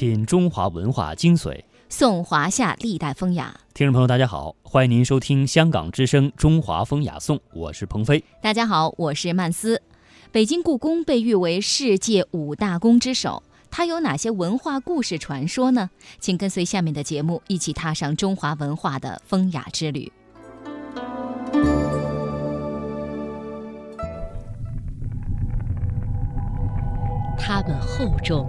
品中华文化精髓，颂华夏历代风雅。听众朋友，大家好，欢迎您收听香港之声《中华风雅颂》，我是鹏飞。大家好，我是曼斯。北京故宫被誉为世界五大宫之首，它有哪些文化故事传说呢？请跟随下面的节目，一起踏上中华文化的风雅之旅。它们厚重，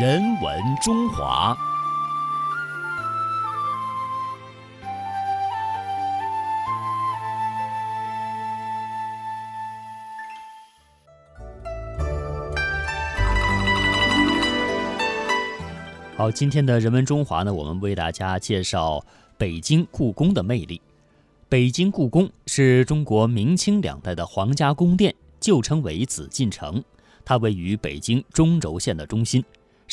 人文中华。好，今天的人文中华呢，我们为大家介绍北京故宫的魅力。北京故宫是中国明清两代的皇家宫殿，旧称为紫禁城。它位于北京中轴线的中心，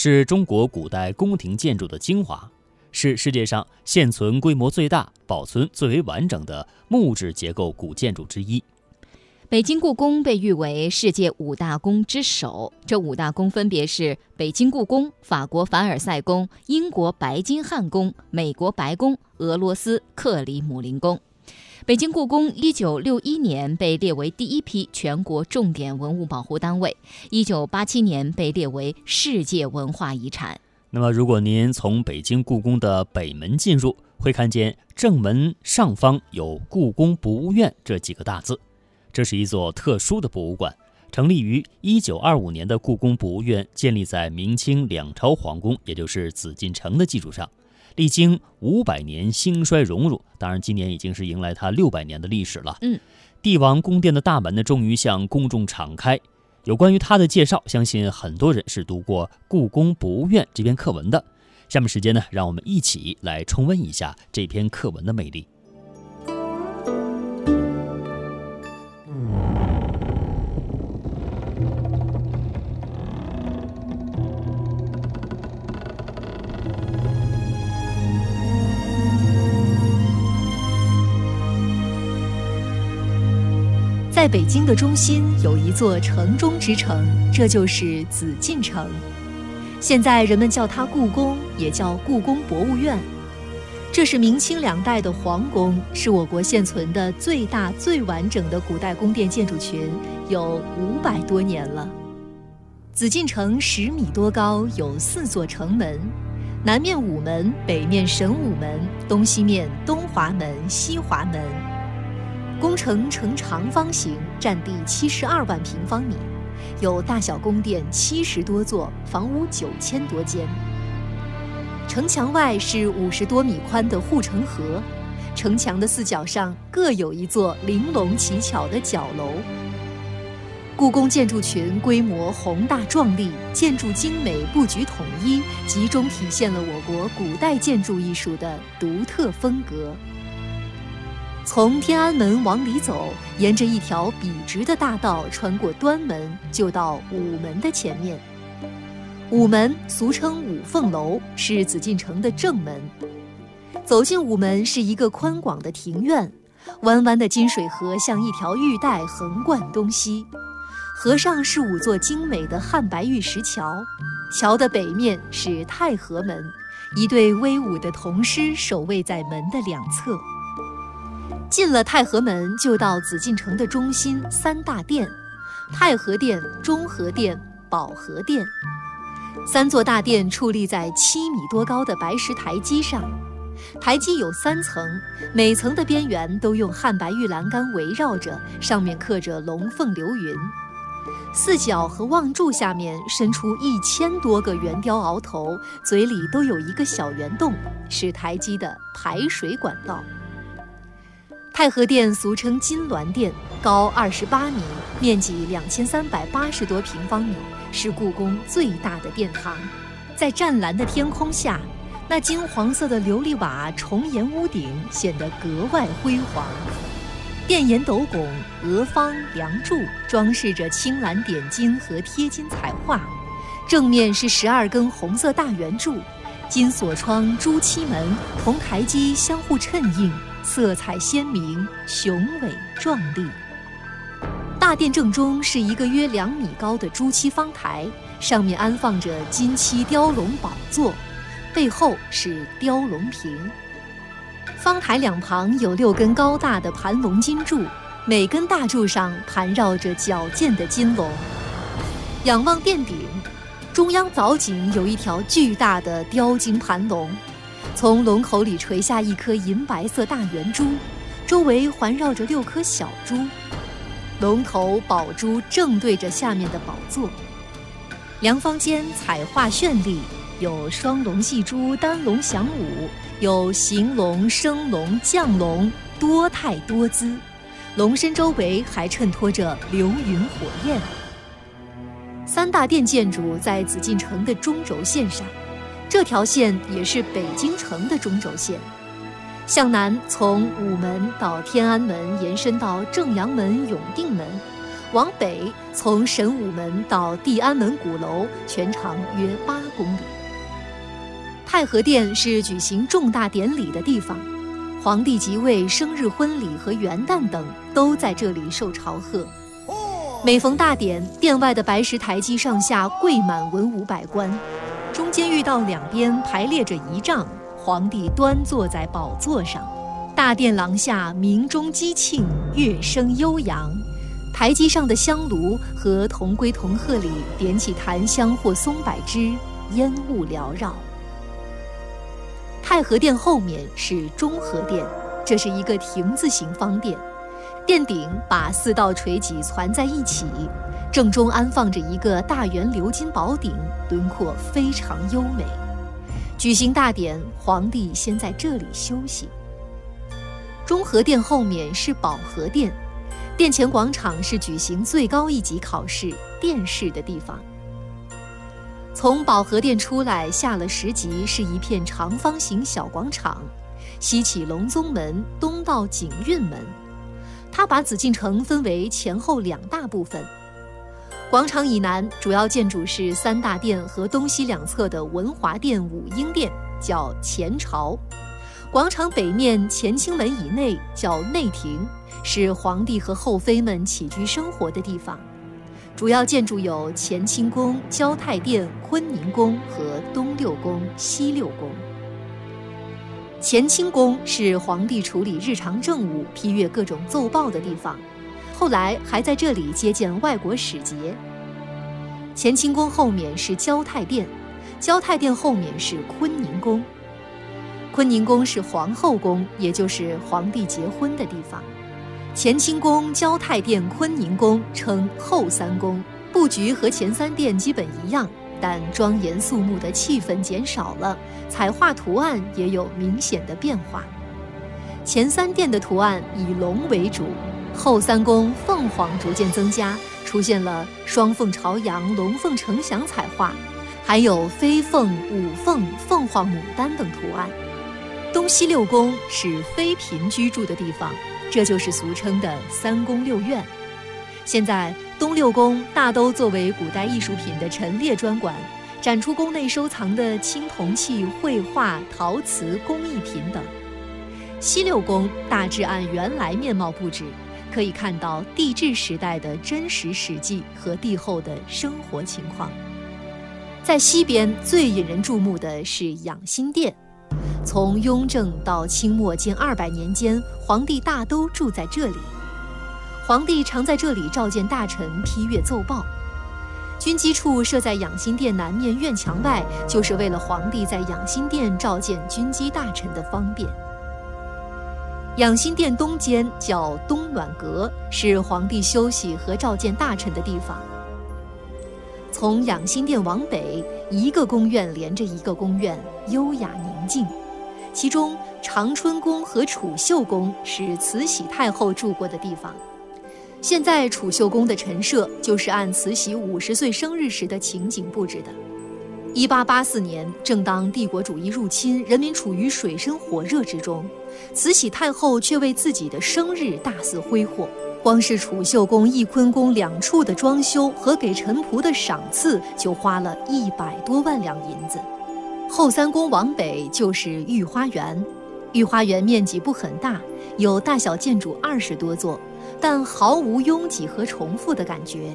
是中国古代宫廷建筑的精华，是世界上现存规模最大、保存最为完整的木质结构古建筑之一。北京故宫被誉为世界五大宫之首，这五大宫分别是北京故宫、法国凡尔赛宫、英国白金汉宫、美国白宫、俄罗斯克里姆林宫。北京故宫一九六一年被列为第一批全国重点文物保护单位，一九八七年被列为世界文化遗产。那么，如果您从北京故宫的北门进入，会看见正门上方有“故宫博物院”这几个大字。这是一座特殊的博物馆，成立于一九二五年的故宫博物院建立在明清两朝皇宫，也就是紫禁城的基础上。历经五百年兴衰荣辱，当然今年已经是迎来它六百年的历史了。嗯，帝王宫殿的大门呢，终于向公众敞开。有关于它的介绍，相信很多人是读过《故宫博物院》这篇课文的。下面时间呢，让我们一起来重温一下这篇课文的魅力。在北京的中心有一座城中之城，这就是紫禁城。现在人们叫它故宫，也叫故宫博物院。这是明清两代的皇宫，是我国现存的最大、最完整的古代宫殿建筑群，有五百多年了。紫禁城十米多高，有四座城门：南面午门，北面神武门，东西面东华门、西华门。工程呈长方形，占地七十二万平方米，有大小宫殿七十多座，房屋九千多间。城墙外是五十多米宽的护城河，城墙的四角上各有一座玲珑奇巧的角楼。故宫建筑群规模宏大壮丽，建筑精美，布局统一，集中体现了我国古代建筑艺术的独特风格。从天安门往里走，沿着一条笔直的大道，穿过端门，就到午门的前面。午门俗称五凤楼，是紫禁城的正门。走进午门是一个宽广的庭院，弯弯的金水河像一条玉带横贯东西，河上是五座精美的汉白玉石桥，桥的北面是太和门，一对威武的铜狮守卫在门的两侧。进了太和门，就到紫禁城的中心三大殿：太和殿、中和殿、保和殿。三座大殿矗立在七米多高的白石台基上，台基有三层，每层的边缘都用汉白玉栏杆围绕着，上面刻着龙凤流云。四角和望柱下面伸出一千多个圆雕鳌头，嘴里都有一个小圆洞，是台基的排水管道。太和殿俗称金銮殿，高二十八米，面积两千三百八十多平方米，是故宫最大的殿堂。在湛蓝的天空下，那金黄色的琉璃瓦重檐屋顶显得格外辉煌。殿檐斗拱、额方、梁柱装饰着青蓝点金和贴金彩画，正面是十二根红色大圆柱，金锁窗、朱漆门、红台基相互衬映，色彩鲜明，雄伟壮丽。大殿正中是一个约两米高的朱漆方台，上面安放着金漆雕龙宝座，背后是雕龙屏。方台两旁有六根高大的盘龙金柱，每根大柱上盘绕着矫健的金龙。仰望殿顶，中央藻井有一条巨大的雕金盘龙，从龙口里垂下一颗银白色大圆珠，周围环绕着六颗小珠。龙头宝珠正对着下面的宝座，梁方间彩画绚丽，有双龙戏珠、单龙翔舞，有行龙、升龙、降龙，多态多姿。龙身周围还衬托着流云火焰。三大殿建筑在紫禁城的中轴线上，这条线也是北京城的中轴线。向南，从午门到天安门，延伸到正阳门、永定门；往北，从神武门到地安门鼓楼，全长约八公里。太和殿是举行重大典礼的地方，皇帝即位、生日婚礼和元旦等都在这里受朝贺。每逢大典，殿外的白石台基上下跪满文武百官，中间御道两边排列着仪仗。皇帝端坐在宝座上，大殿廊下鸣钟击磬，乐声悠扬。台基上的香炉和铜龟铜鹤里点起檀香或松柏枝，烟雾缭绕。太和殿后面是中和殿，这是一个亭字形方殿，殿顶把四道垂脊攒在一起，正中安放着一个大圆鎏金宝顶，轮廓非常优美。举行大典，皇帝先在这里休息。中和殿后面是保和殿，殿前广场是举行最高一级考试殿试的地方。从保和殿出来，下了十级是一片长方形小广场，西起隆宗门，东到景运门。他把紫禁城分为前后两大部分。广场以南主要建筑是三大殿和东西两侧的文华殿、武英殿，叫前朝；广场北面乾清门以内叫内廷，是皇帝和后妃们起居生活的地方。主要建筑有乾清宫、交泰殿、坤宁宫和东六宫、西六宫。乾清宫是皇帝处理日常政务、批阅各种奏报的地方。后来还在这里接见外国使节。乾清宫后面是交泰殿，交泰殿后面是坤宁宫。坤宁宫是皇后宫，也就是皇帝结婚的地方。乾清宫、交泰殿、坤宁宫称后三宫，布局和前三殿基本一样，但庄严肃穆的气氛减少了，彩画图案也有明显的变化。前三殿的图案以龙为主。后三宫凤凰逐渐增加，出现了双凤朝阳、龙凤呈祥彩画，还有飞凤、舞凤、凤凰、牡丹等图案。东西六宫是妃嫔居住的地方，这就是俗称的三宫六院。现在东六宫大都作为古代艺术品的陈列专馆，展出宫内收藏的青铜器、绘画、陶瓷工艺品等。西六宫大致按原来面貌布置。可以看到帝制时代的真实史记和帝后的生活情况。在西边最引人注目的是养心殿，从雍正到清末近二百年间，皇帝大都住在这里。皇帝常在这里召见大臣、批阅奏报。军机处设在养心殿南面院墙外，就是为了皇帝在养心殿召见军机大臣的方便。养心殿东间叫东暖阁，是皇帝休息和召见大臣的地方。从养心殿往北，一个宫院连着一个宫院，优雅宁静。其中长春宫和储秀宫是慈禧太后住过的地方。现在储秀宫的陈设就是按慈禧五十岁生日时的情景布置的。一八八四年，正当帝国主义入侵，人民处于水深火热之中，慈禧太后却为自己的生日大肆挥霍。光是储秀宫、翊坤宫两处的装修和给臣仆的赏赐，就花了一百多万两银子。后三宫往北就是御花园，御花园面积不很大，有大小建筑二十多座，但毫无拥挤和重复的感觉。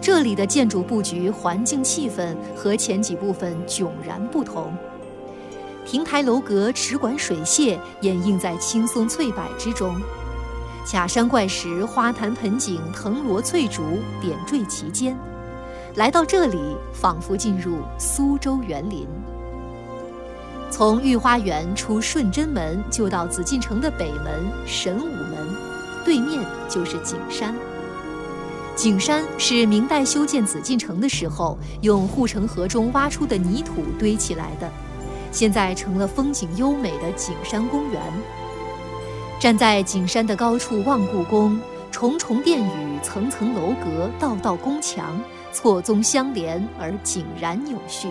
这里的建筑布局、环境气氛和前几部分迥然不同。亭台楼阁、池馆水榭掩映在青松翠柏之中。假山怪石、花坛盆景、藤萝翠竹点缀其间，来到这里，仿佛进入苏州园林。从御花园出顺贞门，就到紫禁城的北门神武门，对面就是景山。景山是明代修建紫禁城的时候，用护城河中挖出的泥土堆起来的，现在成了风景优美的景山公园。站在景山的高处望故宫，重重殿宇、层层楼阁、道道宫墙，错综相连而井然有序。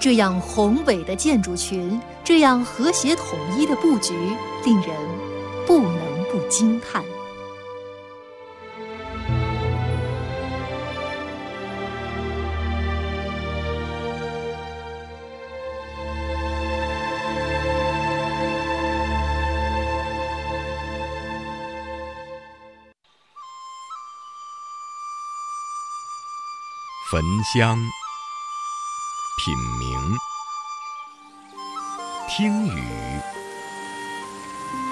这样宏伟的建筑群，这样和谐统一的布局，令人不能惊叹。焚香、品茗、听雨、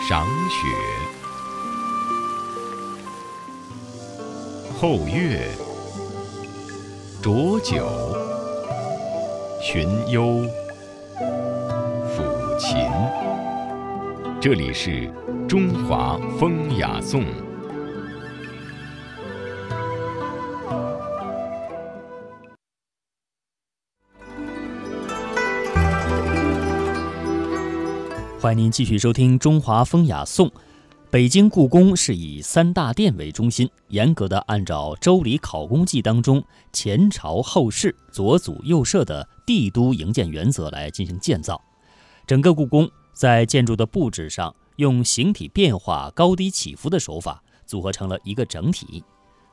赏雪、后乐、浊酒、寻幽、抚琴。这里是中华风雅颂。欢迎您继续收听《中华风雅颂》。北京故宫是以三大殿为中心，严格的按照《周礼考工记》当中前朝后世、左祖右摄的帝都营建原则来进行建造。整个故宫在建筑的布置上，用形体变化、高低起伏的手法组合成了一个整体，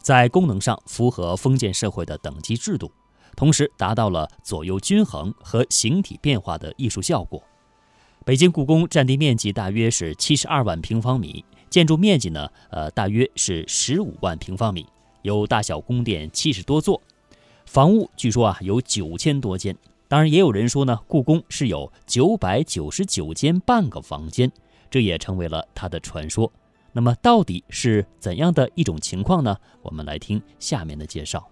在功能上符合封建社会的等级制度，同时达到了左右均衡和形体变化的艺术效果。北京故宫占地面积大约是七十二万平方米，建筑面积呢，呃，大约是十五万平方米，有大小宫殿七十多座，房屋据说啊有九千多间。当然，也有人说呢，故宫是有九百九十九间半个房间，这也成为了它的传说。那么，到底是怎样的一种情况呢？我们来听下面的介绍。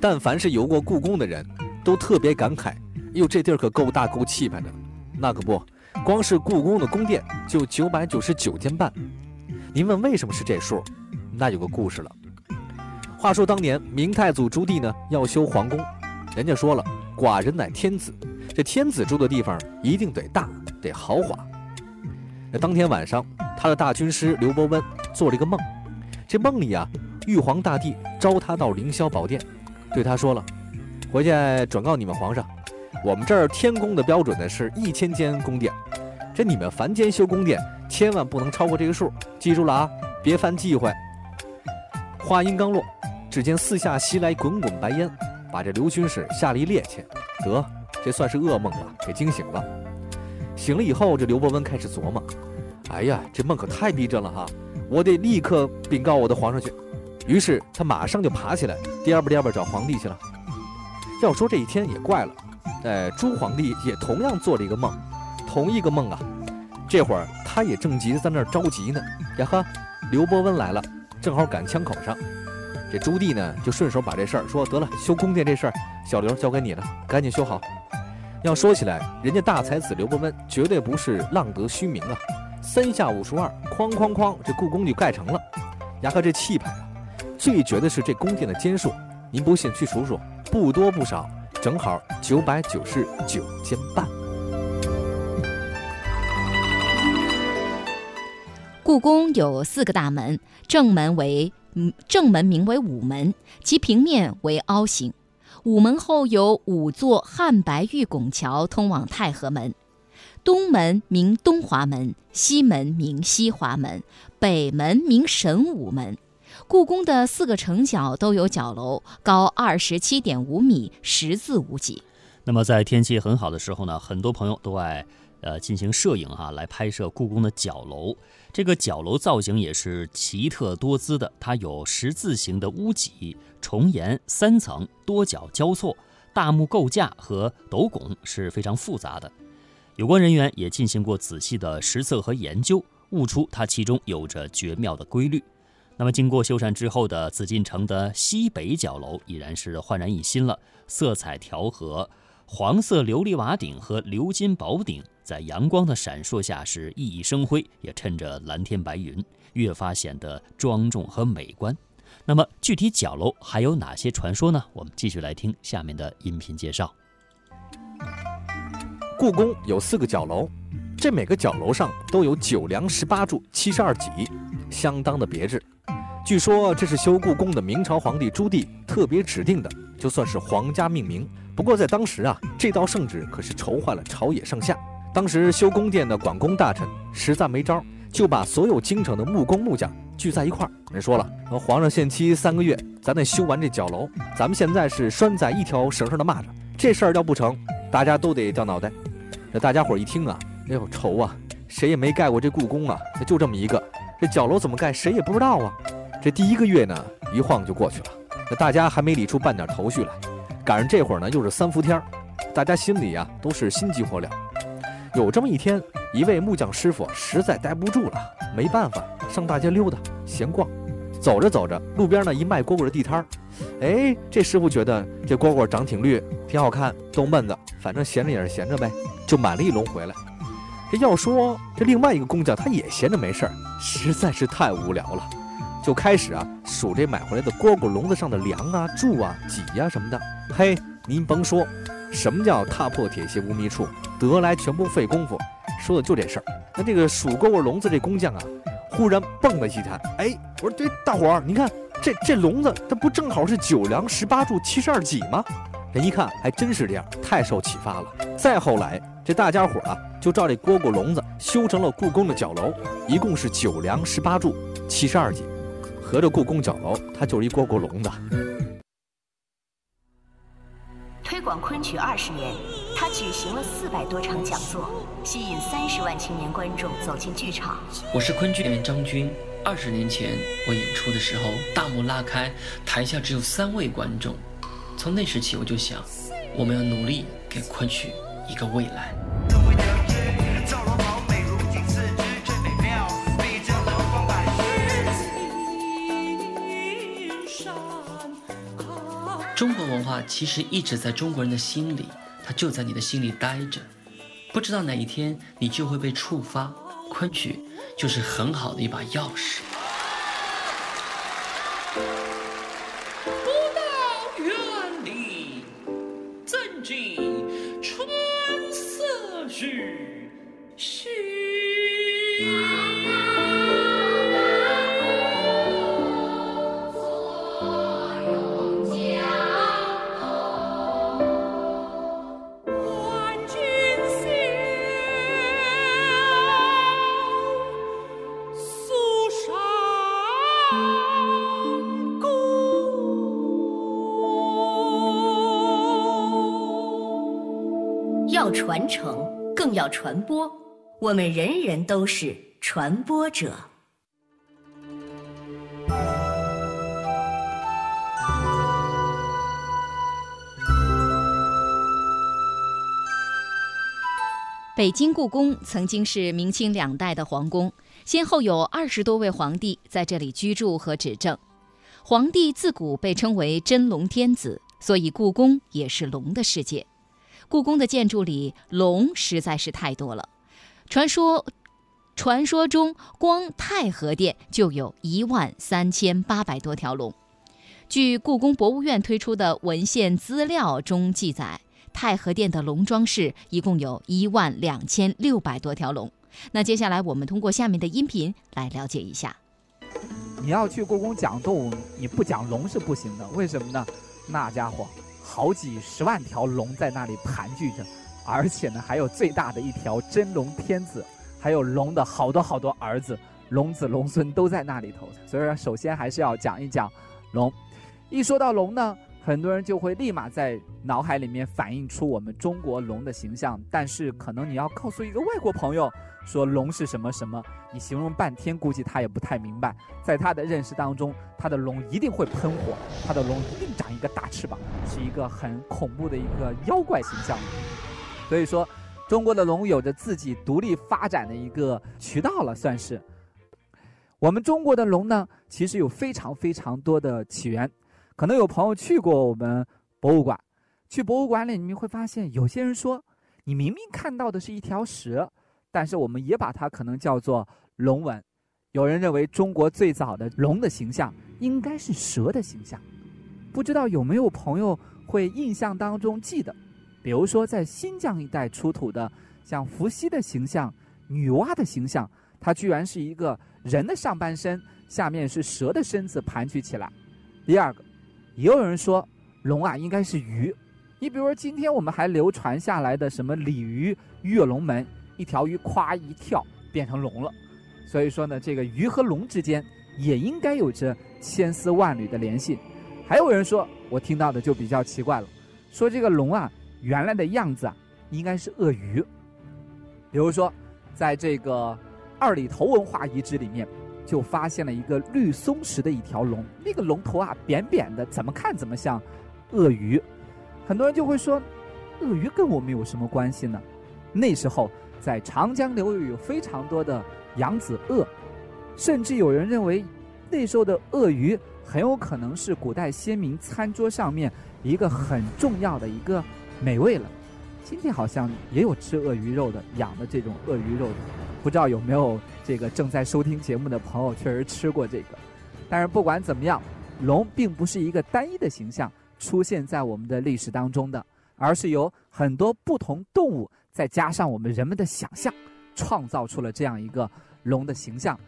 但凡是游过故宫的人，都特别感慨：哟，这地儿可够大够气派的。那可不，光是故宫的宫殿就九百九十九间半。您问为什么是这数？那有个故事了。话说当年明太祖朱棣呢要修皇宫，人家说了，寡人乃天子，这天子住的地方一定得大，得豪华。那当天晚上，他的大军师刘伯温做了一个梦，这梦里啊，玉皇大帝召他到凌霄宝殿。对他说了，回去转告你们皇上，我们这儿天宫的标准呢是一千间宫殿，这你们凡间修宫殿千万不能超过这个数，记住了啊，别犯忌讳。话音刚落，只见四下袭来滚滚白烟，把这刘军士吓了一趔趄。得，这算是噩梦吧，给惊醒了。醒了以后，这刘伯温开始琢磨，哎呀，这梦可太逼真了哈，我得立刻禀告我的皇上去。于是他马上就爬起来，颠吧颠吧找皇帝去了。要说这一天也怪了，哎，朱皇帝也同样做了一个梦，同一个梦啊。这会儿他也正急在那儿着急呢。呀呵，刘伯温来了，正好赶枪口上。这朱棣呢就顺手把这事儿说得了，修宫殿这事儿，小刘交给你了，赶紧修好。要说起来，人家大才子刘伯温绝对不是浪得虚名啊，三下五除二，哐哐哐，这故宫就盖成了。呀呵，这气派啊！最绝的是这宫殿的间数，您不信去数数，不多不少，正好九百九十九间半。故宫有四个大门，正门为嗯正门名为午门，其平面为凹形。午门后有五座汉白玉拱桥通往太和门。东门名东华门，西门名西华门，北门名神武门。故宫的四个城角都有角楼，高二十七点五米，十字无几。那么在天气很好的时候呢，很多朋友都爱呃进行摄影哈，来拍摄故宫的角楼。这个角楼造型也是奇特多姿的，它有十字形的屋脊，重檐三层，多角交错，大木构架和斗拱是非常复杂的。有关人员也进行过仔细的实测和研究，悟出它其中有着绝妙的规律。那么，经过修缮之后的紫禁城的西北角楼已然是焕然一新了，色彩调和，黄色琉璃瓦顶和鎏金宝顶在阳光的闪烁下是熠熠生辉，也衬着蓝天白云，越发显得庄重和美观。那么，具体角楼还有哪些传说呢？我们继续来听下面的音频介绍。故宫有四个角楼，这每个角楼上都有九梁十八柱、七十二脊，相当的别致。据说这是修故宫的明朝皇帝朱棣特别指定的，就算是皇家命名。不过在当时啊，这道圣旨可是愁坏了朝野上下。当时修宫殿的管工大臣实在没招，就把所有京城的木工木匠聚在一块儿。人说了，皇上限期三个月，咱得修完这角楼。咱们现在是拴在一条绳上的蚂蚱，这事儿要不成，大家都得掉脑袋。这大家伙一听啊，哎呦愁啊！谁也没盖过这故宫啊，就这么一个，这角楼怎么盖，谁也不知道啊。这第一个月呢，一晃就过去了，那大家还没理出半点头绪来。赶上这会儿呢，又是三伏天大家心里啊都是心急火燎。有这么一天，一位木匠师傅实在待不住了，没办法上大街溜达闲逛。走着走着，路边呢一卖蝈蝈的地摊儿，哎，这师傅觉得这蝈蝈长挺绿，挺好看，逗闷子，反正闲着也是闲着呗。就买了一笼回来。这要说这另外一个工匠，他也闲着没事儿，实在是太无聊了，就开始啊数这买回来的蝈蝈笼子上的梁啊、柱啊、脊呀什么的。嘿，您甭说，什么叫踏破铁鞋无觅处，得来全不费工夫，说的就这事儿。那这个数蝈蝈笼子这工匠啊，忽然蹦了一弹，哎，我说这大伙儿，你看这这笼子，它不正好是九梁十八柱七十二脊吗？人一看还真是这样，太受启发了。再后来。这大家伙啊，就照这蝈蝈笼子修成了故宫的角楼，一共是九梁十八柱，七十二脊。合着故宫角楼，它就是一蝈蝈笼子。推广昆曲二十年，他举行了四百多场讲座，吸引三十万青年观众走进剧场。我是昆剧演员张军。二十年前我演出的时候，大幕拉开，台下只有三位观众。从那时起，我就想，我们要努力给昆曲。一个未来。中国文化其实一直在中国人的心里，它就在你的心里待着，不知道哪一天你就会被触发。昆曲就是很好的一把钥匙。传承，更要传播。我们人人都是传播者。北京故宫曾经是明清两代的皇宫，先后有二十多位皇帝在这里居住和执政。皇帝自古被称为真龙天子，所以故宫也是龙的世界。故宫的建筑里龙实在是太多了，传说，传说中光太和殿就有一万三千八百多条龙。据故宫博物院推出的文献资料中记载，太和殿的龙装饰一共有一万两千六百多条龙，那接下来我们通过下面的音频来了解一下。你要去故宫讲动物，你不讲龙是不行的。为什么呢？那家伙好几十万条龙在那里盘踞着，而且呢还有最大的一条真龙天子，还有龙的好多好多儿子、龙子龙孙都在那里头。所以说，首先还是要讲一讲龙。一说到龙呢，很多人就会立马在脑海里面反映出我们中国龙的形象。但是可能你要告诉一个外国朋友。说龙是什么什么？你形容半天，估计他也不太明白。在他的认识当中，他的龙一定会喷火，他的龙一定长一个大翅膀，是一个很恐怖的一个妖怪形象。所以说，中国的龙有着自己独立发展的一个渠道了，算是。我们中国的龙呢，其实有非常非常多的起源。可能有朋友去过我们博物馆，去博物馆里，你们会发现，有些人说，你明明看到的是一条蛇。但是我们也把它可能叫做龙纹，有人认为中国最早的龙的形象应该是蛇的形象，不知道有没有朋友会印象当中记得，比如说在新疆一带出土的像伏羲的形象、女娲的形象，它居然是一个人的上半身，下面是蛇的身子盘踞起来。第二个，也有人说龙啊应该是鱼，你比如说今天我们还流传下来的什么鲤鱼跃龙门。一条鱼夸一跳变成龙了，所以说呢，这个鱼和龙之间也应该有着千丝万缕的联系。还有人说，我听到的就比较奇怪了，说这个龙啊，原来的样子啊，应该是鳄鱼。比如说，在这个二里头文化遗址里面，就发现了一个绿松石的一条龙，那个龙头啊扁扁的，怎么看怎么像鳄鱼。很多人就会说，鳄鱼跟我们有什么关系呢？那时候。在长江流域有非常多的扬子鳄，甚至有人认为，那时候的鳄鱼很有可能是古代先民餐桌上面一个很重要的一个美味了。今天好像也有吃鳄鱼肉的，养的这种鳄鱼肉的，不知道有没有这个正在收听节目的朋友确实吃过这个。但是不管怎么样，龙并不是一个单一的形象出现在我们的历史当中的，而是由很多不同动物。再加上我们人们的想象，创造出了这样一个龙的形象。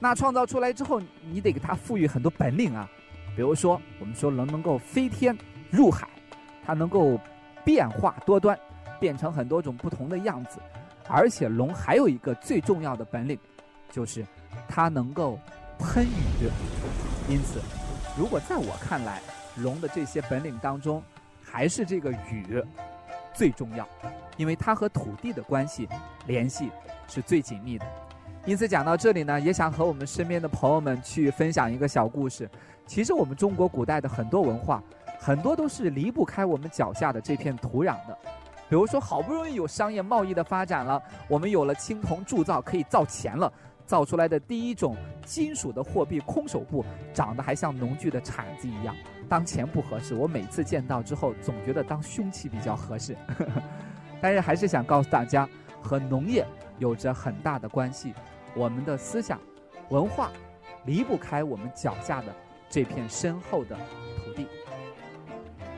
那创造出来之后，你得给它赋予很多本领啊。比如说，我们说龙能够飞天入海，它能够变化多端，变成很多种不同的样子。而且龙还有一个最重要的本领，就是它能够喷雨。因此，如果在我看来，龙的这些本领当中，还是这个雨。最重要，因为它和土地的关系联系是最紧密的。因此讲到这里呢，也想和我们身边的朋友们去分享一个小故事。其实我们中国古代的很多文化，很多都是离不开我们脚下的这片土壤的。比如说，好不容易有商业贸易的发展了，我们有了青铜铸造，可以造钱了。造出来的第一种金属的货币空手部，长得还像农具的铲子一样。当钱不合适，我每次见到之后，总觉得当凶器比较合适。但是还是想告诉大家，和农业有着很大的关系。我们的思想、文化离不开我们脚下的这片深厚的土地。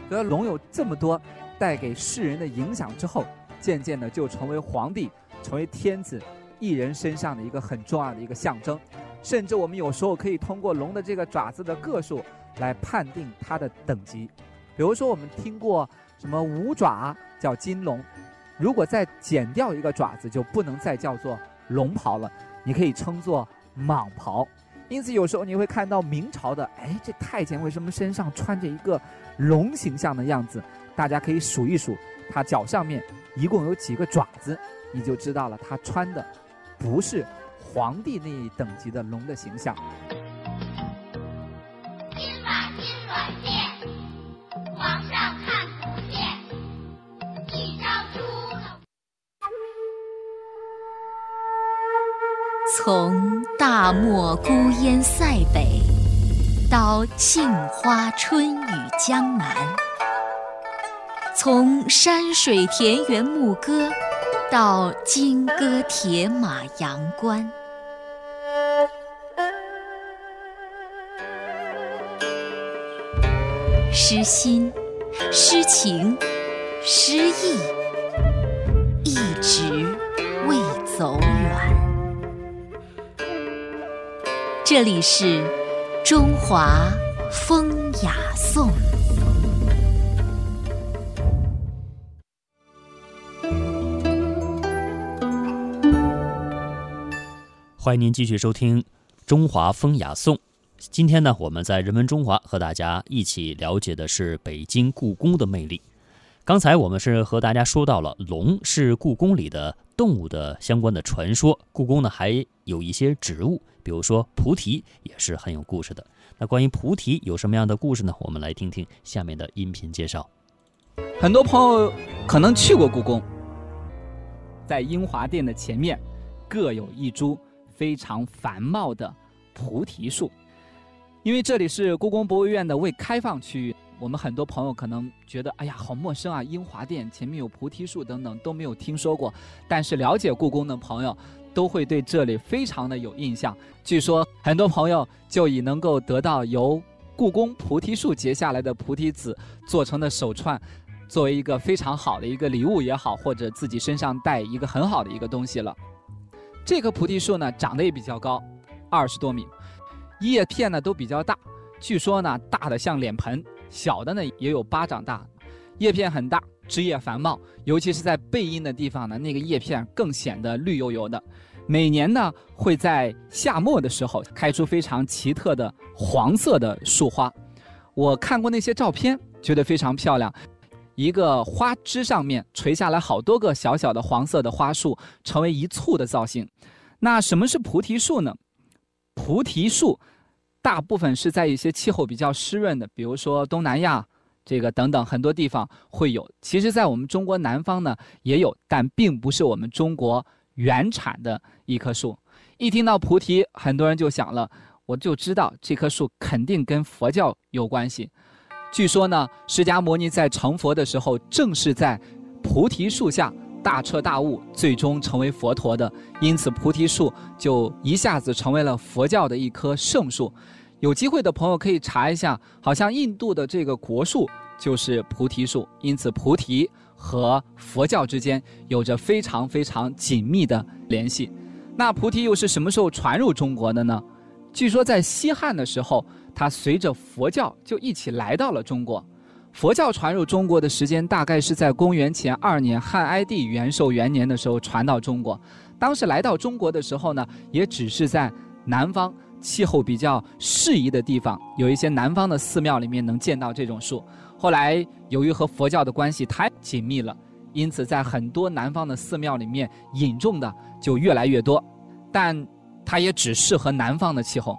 所以龙有这么多带给世人的影响之后，渐渐的就成为皇帝，成为天子。艺人身上的一个很重要的一个象征，甚至我们有时候可以通过龙的这个爪子的个数来判定它的等级。比如说，我们听过什么五爪叫金龙，如果再减掉一个爪子，就不能再叫做龙袍了，你可以称作蟒袍。因此，有时候你会看到明朝的，哎，这太监为什么身上穿着一个龙形象的样子？大家可以数一数，他脚上面一共有几个爪子，你就知道了，他穿的。不是皇帝那一等级的龙的形象。金马金软件，皇上看不见，一招出。从大漠孤烟塞北，到杏花春雨江南；从山水田园牧歌。到金戈铁马阳关，诗心、诗情、诗意，一直未。走远。这里是中华风雅颂。欢迎您继续收听《中华风雅颂》。今天呢，我们在人文中华和大家一起了解的是北京故宫的魅力。刚才我们是和大家说到了龙是故宫里的动物的相关的传说，故宫呢还有一些植物，比如说菩提也是很有故事的。那关于菩提有什么样的故事呢？我们来听听下面的音频介绍。很多朋友可能去过故宫，在英华殿的前面各有一株。非常繁茂的菩提树，因为这里是故宫博物院的未开放区域，我们很多朋友可能觉得，哎呀，好陌生啊！英华殿前面有菩提树等等都没有听说过。但是了解故宫的朋友，都会对这里非常的有印象。据说很多朋友就以能够得到由故宫菩提树结下来的菩提子做成的手串，作为一个非常好的一个礼物也好，或者自己身上带一个很好的一个东西了。这棵菩提树呢，长得也比较高，二十多米，叶片呢都比较大，据说呢大的像脸盆，小的呢也有巴掌大，叶片很大，枝叶繁茂，尤其是在背阴的地方呢，那个叶片更显得绿油油的。每年呢会在夏末的时候开出非常奇特的黄色的树花，我看过那些照片，觉得非常漂亮。一个花枝上面垂下来好多个小小的黄色的花束，成为一簇的造型。那什么是菩提树呢？菩提树大部分是在一些气候比较湿润的，比如说东南亚这个等等很多地方会有。其实，在我们中国南方呢也有，但并不是我们中国原产的一棵树。一听到菩提，很多人就想了，我就知道这棵树肯定跟佛教有关系。据说呢，释迦牟尼在成佛的时候，正是在菩提树下大彻大悟，最终成为佛陀的。因此，菩提树就一下子成为了佛教的一棵圣树。有机会的朋友可以查一下，好像印度的这个国树就是菩提树。因此，菩提和佛教之间有着非常非常紧密的联系。那菩提又是什么时候传入中国的呢？据说在西汉的时候。它随着佛教就一起来到了中国，佛教传入中国的时间大概是在公元前二年汉哀帝元寿元年的时候传到中国。当时来到中国的时候呢，也只是在南方气候比较适宜的地方，有一些南方的寺庙里面能见到这种树。后来由于和佛教的关系太紧密了，因此在很多南方的寺庙里面引种的就越来越多，但它也只适合南方的气候。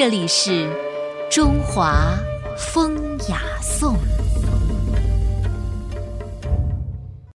这里是中华风雅颂。